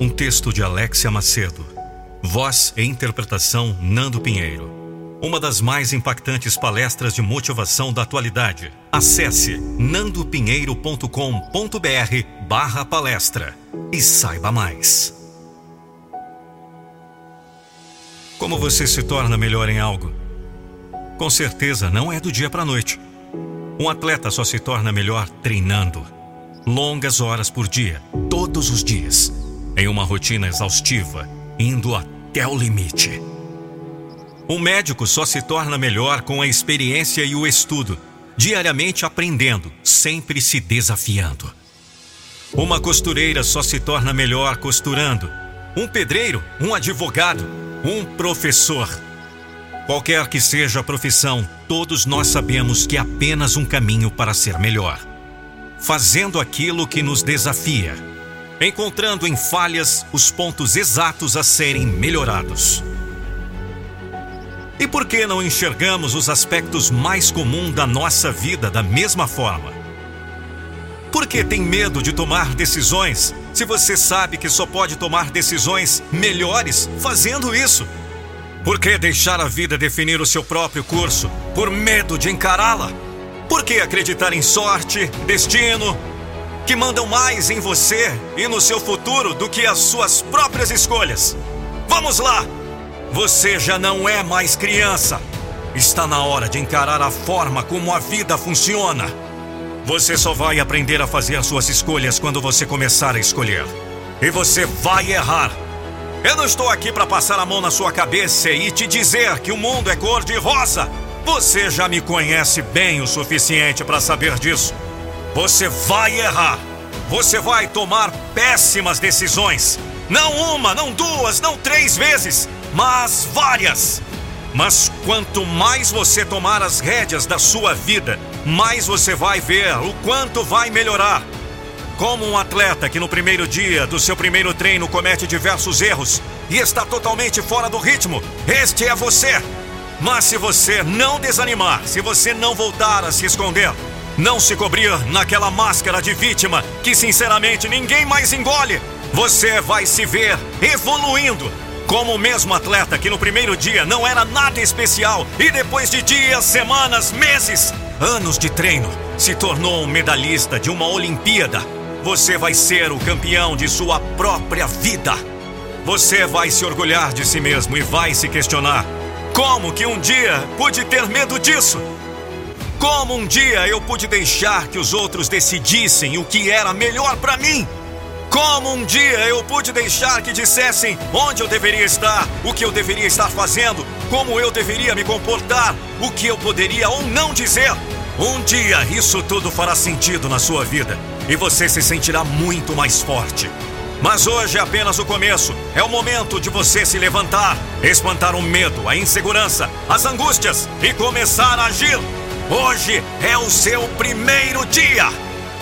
Um texto de Alexia Macedo. Voz e interpretação Nando Pinheiro. Uma das mais impactantes palestras de motivação da atualidade. Acesse nandopinheiro.com.br barra palestra e saiba mais. Como você se torna melhor em algo? Com certeza não é do dia para a noite. Um atleta só se torna melhor treinando. Longas horas por dia, todos os dias, em uma rotina exaustiva, indo até o limite. Um médico só se torna melhor com a experiência e o estudo, diariamente aprendendo, sempre se desafiando. Uma costureira só se torna melhor costurando. Um pedreiro, um advogado, um professor. Qualquer que seja a profissão, todos nós sabemos que é apenas um caminho para ser melhor. Fazendo aquilo que nos desafia, encontrando em falhas os pontos exatos a serem melhorados. E por que não enxergamos os aspectos mais comuns da nossa vida da mesma forma? Por que tem medo de tomar decisões se você sabe que só pode tomar decisões melhores fazendo isso? Por que deixar a vida definir o seu próprio curso por medo de encará-la? Por que acreditar em sorte, destino, que mandam mais em você e no seu futuro do que as suas próprias escolhas? Vamos lá! Você já não é mais criança. Está na hora de encarar a forma como a vida funciona. Você só vai aprender a fazer suas escolhas quando você começar a escolher. E você vai errar. Eu não estou aqui para passar a mão na sua cabeça e te dizer que o mundo é cor de rosa. Você já me conhece bem o suficiente para saber disso. Você vai errar. Você vai tomar péssimas decisões. Não uma, não duas, não três vezes, mas várias. Mas quanto mais você tomar as rédeas da sua vida, mais você vai ver o quanto vai melhorar. Como um atleta que no primeiro dia do seu primeiro treino comete diversos erros e está totalmente fora do ritmo, este é você. Mas se você não desanimar, se você não voltar a se esconder, não se cobrir naquela máscara de vítima que sinceramente ninguém mais engole, você vai se ver evoluindo como o mesmo atleta que no primeiro dia não era nada especial e depois de dias, semanas, meses, anos de treino, se tornou um medalhista de uma Olimpíada. Você vai ser o campeão de sua própria vida. Você vai se orgulhar de si mesmo e vai se questionar: como que um dia pude ter medo disso? Como um dia eu pude deixar que os outros decidissem o que era melhor para mim? Como um dia eu pude deixar que dissessem onde eu deveria estar, o que eu deveria estar fazendo, como eu deveria me comportar, o que eu poderia ou não dizer. Um dia isso tudo fará sentido na sua vida e você se sentirá muito mais forte. Mas hoje é apenas o começo. É o momento de você se levantar, espantar o medo, a insegurança, as angústias e começar a agir. Hoje é o seu primeiro dia.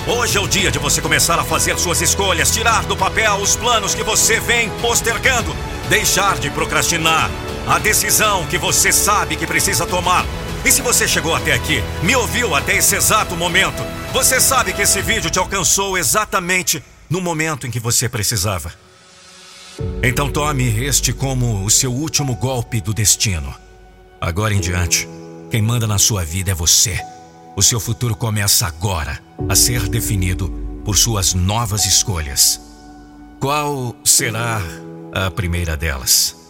Hoje é o dia de você começar a fazer suas escolhas, tirar do papel os planos que você vem postergando, deixar de procrastinar a decisão que você sabe que precisa tomar. E se você chegou até aqui, me ouviu até esse exato momento, você sabe que esse vídeo te alcançou exatamente no momento em que você precisava. Então tome este como o seu último golpe do destino. Agora em diante, quem manda na sua vida é você. O seu futuro começa agora a ser definido por suas novas escolhas. Qual será a primeira delas?